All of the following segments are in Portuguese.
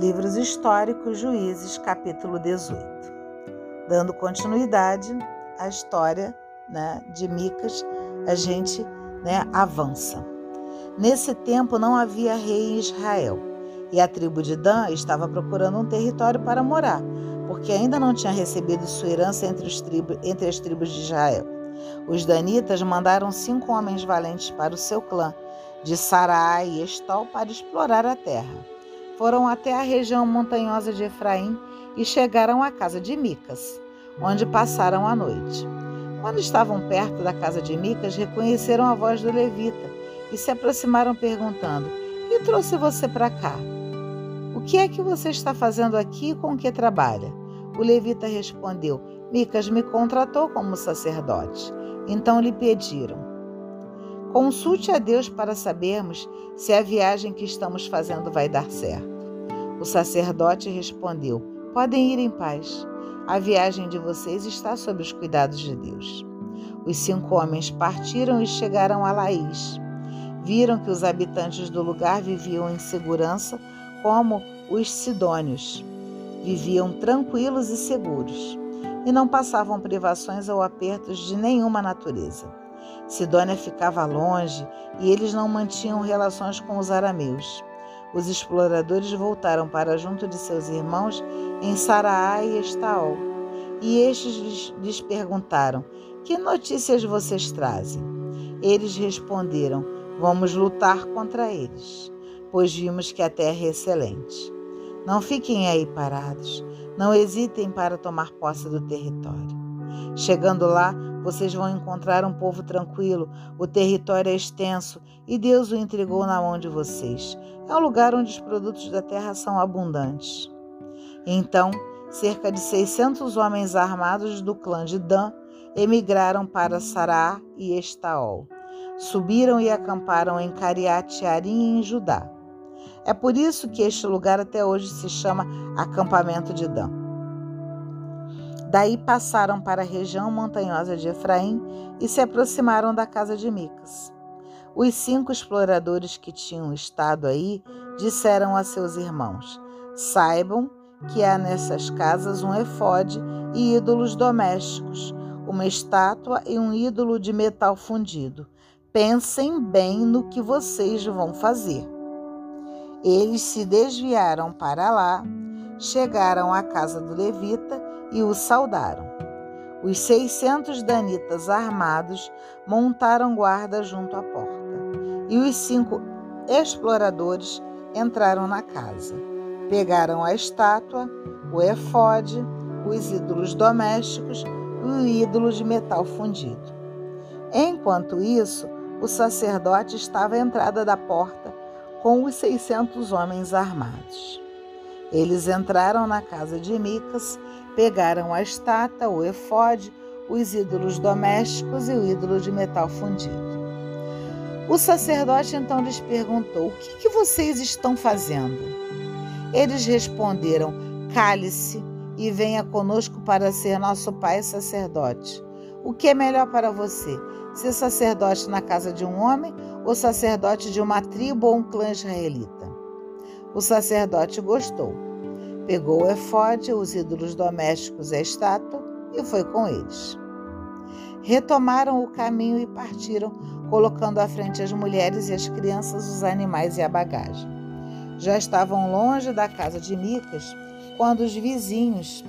Livros Históricos, Juízes, capítulo 18. Dando continuidade à história né, de Micas, a gente né, avança. Nesse tempo não havia rei em Israel, e a tribo de Dan estava procurando um território para morar, porque ainda não tinha recebido sua herança entre, tribo, entre as tribos de Israel. Os danitas mandaram cinco homens valentes para o seu clã, de Sarai e Estol, para explorar a terra foram até a região montanhosa de Efraim e chegaram à casa de Micas, onde passaram a noite. Quando estavam perto da casa de Micas, reconheceram a voz do levita e se aproximaram perguntando: "Que trouxe você para cá? O que é que você está fazendo aqui e com que trabalha?" O levita respondeu: Micas me contratou como sacerdote. Então lhe pediram: Consulte a Deus para sabermos se a viagem que estamos fazendo vai dar certo. O sacerdote respondeu: Podem ir em paz. A viagem de vocês está sob os cuidados de Deus. Os cinco homens partiram e chegaram a Laís. Viram que os habitantes do lugar viviam em segurança, como os sidônios. Viviam tranquilos e seguros, e não passavam privações ou apertos de nenhuma natureza. Sidônia ficava longe e eles não mantinham relações com os arameus. Os exploradores voltaram para junto de seus irmãos em Saraá e Estaol, e estes lhes, lhes perguntaram: Que notícias vocês trazem? Eles responderam: Vamos lutar contra eles, pois vimos que a terra é excelente. Não fiquem aí parados, não hesitem para tomar posse do território. Chegando lá, vocês vão encontrar um povo tranquilo, o território é extenso e Deus o entregou na mão de vocês. É um lugar onde os produtos da terra são abundantes. Então, cerca de 600 homens armados do clã de Dan emigraram para Sará e Estaol. Subiram e acamparam em Cariate Arim, em Judá. É por isso que este lugar até hoje se chama Acampamento de Dan. Daí passaram para a região montanhosa de Efraim e se aproximaram da casa de Micas. Os cinco exploradores que tinham estado aí disseram a seus irmãos: Saibam que há nessas casas um efode e ídolos domésticos, uma estátua e um ídolo de metal fundido. Pensem bem no que vocês vão fazer. Eles se desviaram para lá, chegaram à casa do levita e o saudaram. Os seiscentos danitas armados montaram guarda junto à porta, e os cinco exploradores entraram na casa. Pegaram a estátua, o efode, os ídolos domésticos e o ídolo de metal fundido. Enquanto isso, o sacerdote estava à entrada da porta com os seiscentos homens armados. Eles entraram na casa de Micas Pegaram a estátua, o efode, os ídolos domésticos e o ídolo de metal fundido. O sacerdote então lhes perguntou: O que, que vocês estão fazendo? Eles responderam: Cale-se e venha conosco para ser nosso pai sacerdote. O que é melhor para você? Ser sacerdote na casa de um homem ou sacerdote de uma tribo ou um clã israelita? O sacerdote gostou Pegou o efode, os ídolos domésticos e a estátua e foi com eles. Retomaram o caminho e partiram, colocando à frente as mulheres e as crianças, os animais e a bagagem. Já estavam longe da casa de Micas quando os vizinhos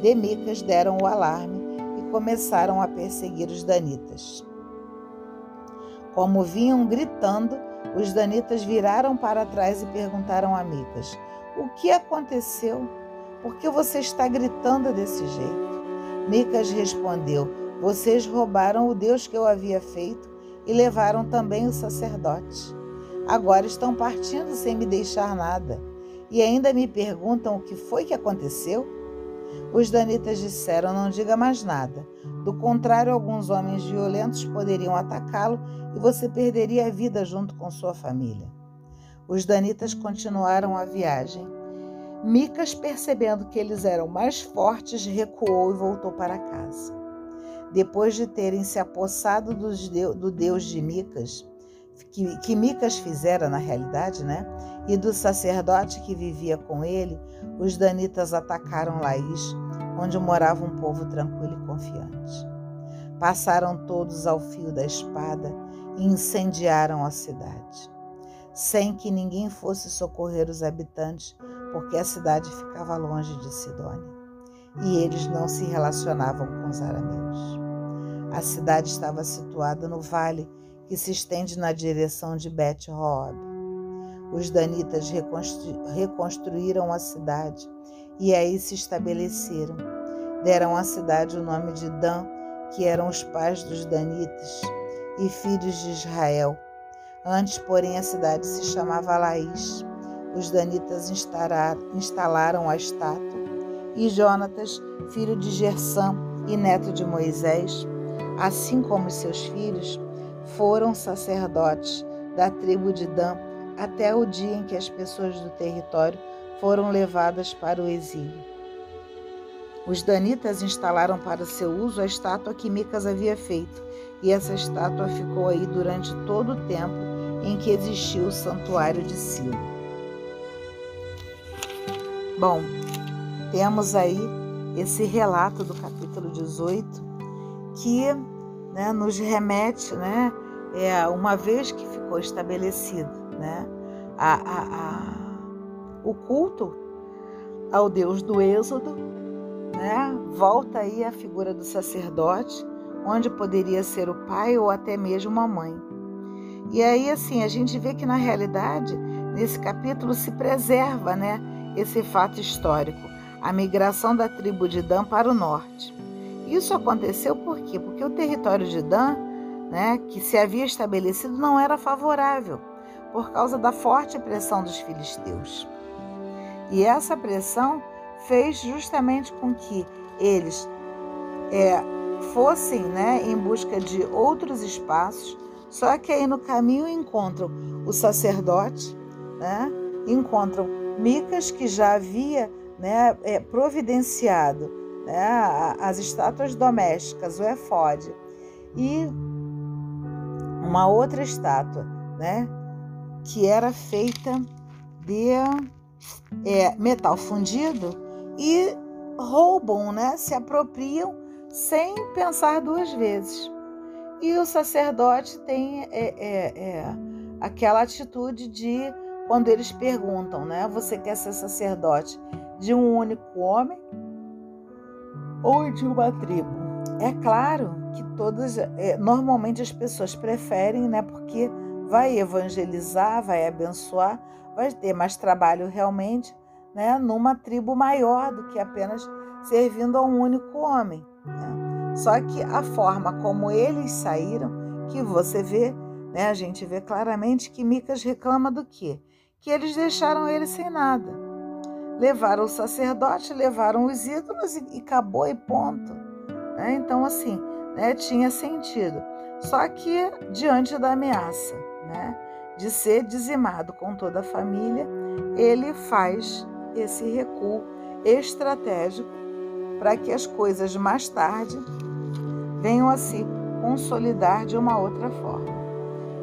de Micas deram o alarme e começaram a perseguir os danitas. Como vinham gritando, os danitas viraram para trás e perguntaram a Micas: o que aconteceu? Por que você está gritando desse jeito? Micas respondeu: Vocês roubaram o Deus que eu havia feito e levaram também o sacerdote. Agora estão partindo sem me deixar nada e ainda me perguntam o que foi que aconteceu? Os danitas disseram: Não diga mais nada. Do contrário, alguns homens violentos poderiam atacá-lo e você perderia a vida junto com sua família. Os danitas continuaram a viagem. Micas, percebendo que eles eram mais fortes, recuou e voltou para casa. Depois de terem se apossado do Deus de Micas, que, Micas fizera na realidade, né? E do sacerdote que vivia com ele, os danitas atacaram Laís, onde morava um povo tranquilo e confiante. Passaram todos ao fio da espada e incendiaram a cidade, sem que ninguém fosse socorrer os habitantes, porque a cidade ficava longe de Sidônia e eles não se relacionavam com os arameus. A cidade estava situada no vale que se estende na direção de bet Hoob. Os danitas reconstru reconstruíram a cidade e aí se estabeleceram. Deram à cidade o nome de Dan, que eram os pais dos danitas e filhos de Israel. Antes, porém, a cidade se chamava Laís. Os danitas instalaram a estátua e Jonatas, filho de Gersam e neto de Moisés, assim como seus filhos, foram sacerdotes da tribo de Dan até o dia em que as pessoas do território foram levadas para o exílio. Os danitas instalaram para seu uso a estátua que Micas havia feito, e essa estátua ficou aí durante todo o tempo em que existiu o santuário de Silo. Bom, temos aí esse relato do capítulo 18 que né, nos remete, né, é, uma vez que ficou estabelecido né, a, a, a, o culto ao Deus do Êxodo, né, volta aí a figura do sacerdote, onde poderia ser o pai ou até mesmo a mãe. E aí, assim, a gente vê que na realidade, nesse capítulo se preserva né, esse fato histórico a migração da tribo de Dan para o norte. Isso aconteceu por quê? Porque o território de Dan, né, que se havia estabelecido, não era favorável, por causa da forte pressão dos filisteus. E essa pressão fez justamente com que eles é, fossem né, em busca de outros espaços, só que aí no caminho encontram o sacerdote, né, encontram Micas, que já havia né, é, providenciado né, as estátuas domésticas, o efode, e uma outra estátua, né, que era feita de é, metal fundido e roubam, né, se apropriam sem pensar duas vezes. E o sacerdote tem é, é, é aquela atitude de quando eles perguntam, né? Você quer ser sacerdote de um único homem ou de uma tribo. É claro que todas, é, normalmente as pessoas preferem, né? Porque vai evangelizar, vai abençoar, vai ter mais trabalho realmente, né? Numa tribo maior do que apenas servindo a um único homem. Né? Só que a forma como eles saíram, que você vê, né? A gente vê claramente que Micas reclama do quê? Que eles deixaram ele sem nada. Levaram o sacerdote, levaram os ídolos e, e acabou e ponto. Né? Então, assim, né, tinha sentido. Só que, diante da ameaça né, de ser dizimado com toda a família, ele faz esse recuo estratégico para que as coisas mais tarde venham a se consolidar de uma outra forma.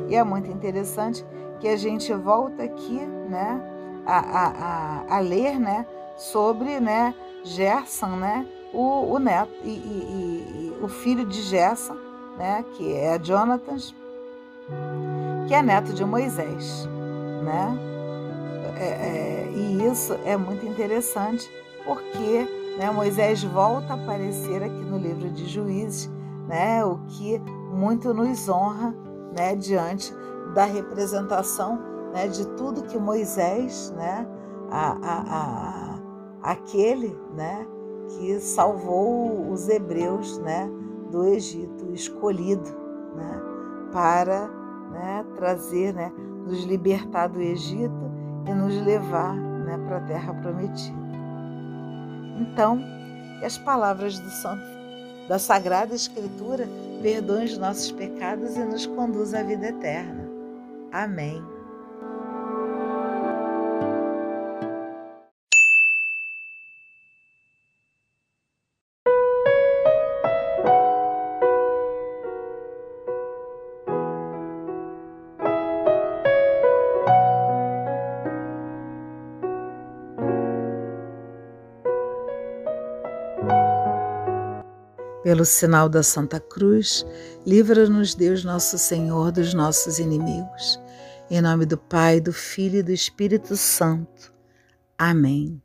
E é muito interessante que a gente volta aqui, né, a, a, a, ler né, sobre né, Gerson, né, o, o neto e, e, e, o filho de Gerson, né, que é Jonathan, que é neto de Moisés. Né? É, é, e isso é muito interessante porque né, Moisés volta a aparecer aqui no livro de Juízes, né, o que muito nos honra né, diante da representação né, de tudo que Moisés, né, a, a, a, aquele né, que salvou os hebreus né, do Egito, escolhido né, para né, trazer, né, nos libertar do Egito e nos levar né, para a terra prometida. Então, que as palavras do Santo, da Sagrada Escritura perdoem os nossos pecados e nos conduz à vida eterna. Amém. Pelo sinal da Santa Cruz, livra-nos Deus nosso Senhor dos nossos inimigos. Em nome do Pai, do Filho e do Espírito Santo. Amém.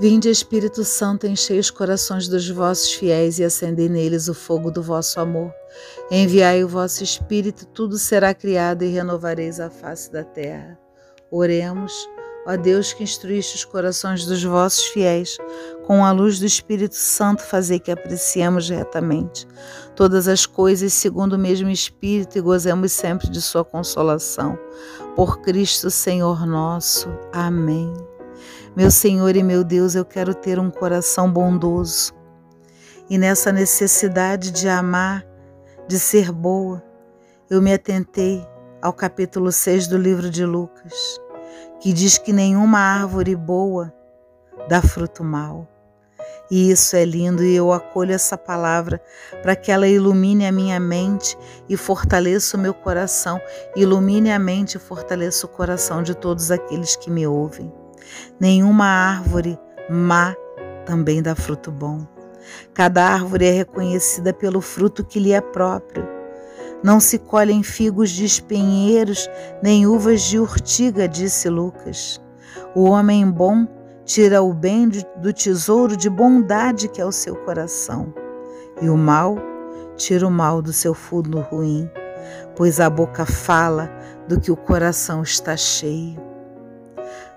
Vinde, Espírito Santo, enchei os corações dos vossos fiéis e acendei neles o fogo do vosso amor. Enviai o vosso Espírito, tudo será criado e renovareis a face da terra. Oremos. Ó Deus que instruíste os corações dos vossos fiéis, com a luz do Espírito Santo, fazer que apreciemos retamente todas as coisas segundo o mesmo Espírito e gozemos sempre de Sua consolação. Por Cristo Senhor nosso. Amém. Meu Senhor e meu Deus, eu quero ter um coração bondoso. E nessa necessidade de amar, de ser boa, eu me atentei ao capítulo 6 do livro de Lucas que diz que nenhuma árvore boa dá fruto mau. E isso é lindo e eu acolho essa palavra para que ela ilumine a minha mente e fortaleça o meu coração, ilumine a mente e fortaleça o coração de todos aqueles que me ouvem. Nenhuma árvore má também dá fruto bom. Cada árvore é reconhecida pelo fruto que lhe é próprio. Não se colhem figos de espinheiros, nem uvas de urtiga, disse Lucas. O homem bom tira o bem do tesouro de bondade que é o seu coração, e o mal tira o mal do seu fundo ruim, pois a boca fala do que o coração está cheio.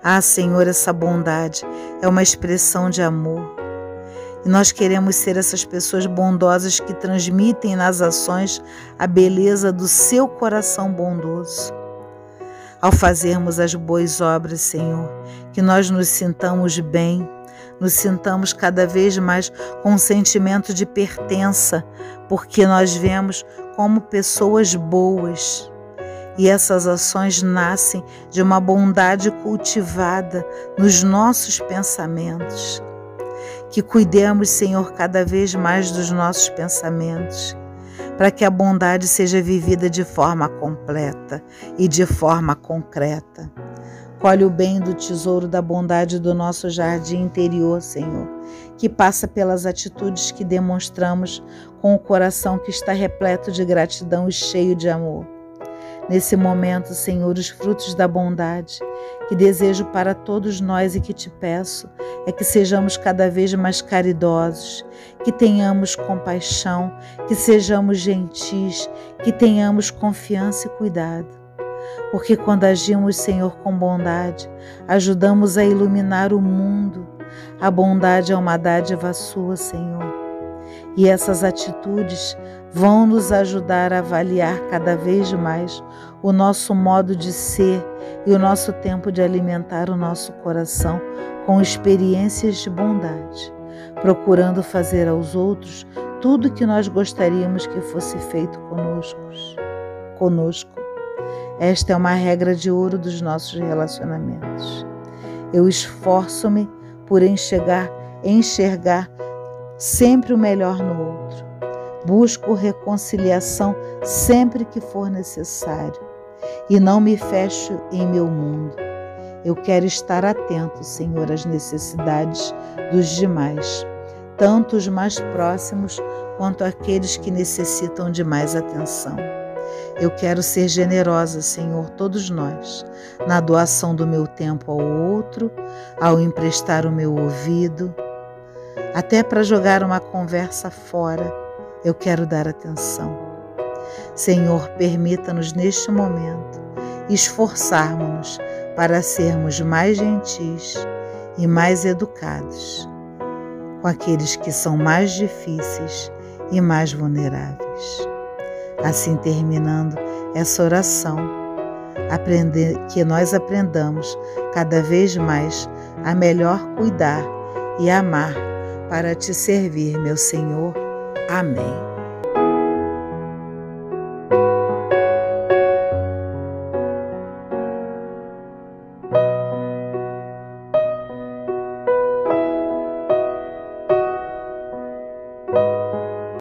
Ah, Senhor, essa bondade é uma expressão de amor e nós queremos ser essas pessoas bondosas que transmitem nas ações a beleza do seu coração bondoso. Ao fazermos as boas obras, Senhor, que nós nos sintamos bem, nos sintamos cada vez mais com um sentimento de pertença, porque nós vemos como pessoas boas. E essas ações nascem de uma bondade cultivada nos nossos pensamentos que cuidemos, Senhor, cada vez mais dos nossos pensamentos, para que a bondade seja vivida de forma completa e de forma concreta. Colhe o bem do tesouro da bondade do nosso jardim interior, Senhor, que passa pelas atitudes que demonstramos com o coração que está repleto de gratidão e cheio de amor. Nesse momento, Senhor, os frutos da bondade que desejo para todos nós e que te peço é que sejamos cada vez mais caridosos, que tenhamos compaixão, que sejamos gentis, que tenhamos confiança e cuidado. Porque quando agimos, Senhor, com bondade, ajudamos a iluminar o mundo. A bondade é uma dádiva sua, Senhor. E essas atitudes vão nos ajudar a avaliar cada vez mais o nosso modo de ser e o nosso tempo de alimentar o nosso coração com experiências de bondade, procurando fazer aos outros tudo que nós gostaríamos que fosse feito conosco. conosco. Esta é uma regra de ouro dos nossos relacionamentos. Eu esforço-me por enxergar, enxergar sempre o melhor no outro. Busco reconciliação sempre que for necessário e não me fecho em meu mundo. Eu quero estar atento, Senhor, às necessidades dos demais, tanto os mais próximos quanto aqueles que necessitam de mais atenção. Eu quero ser generosa, Senhor, todos nós, na doação do meu tempo ao outro, ao emprestar o meu ouvido, até para jogar uma conversa fora, eu quero dar atenção. Senhor, permita-nos neste momento esforçarmos-nos para sermos mais gentis e mais educados com aqueles que são mais difíceis e mais vulneráveis. Assim terminando essa oração, aprender, que nós aprendamos cada vez mais a melhor cuidar e amar para te servir, meu Senhor. Amém.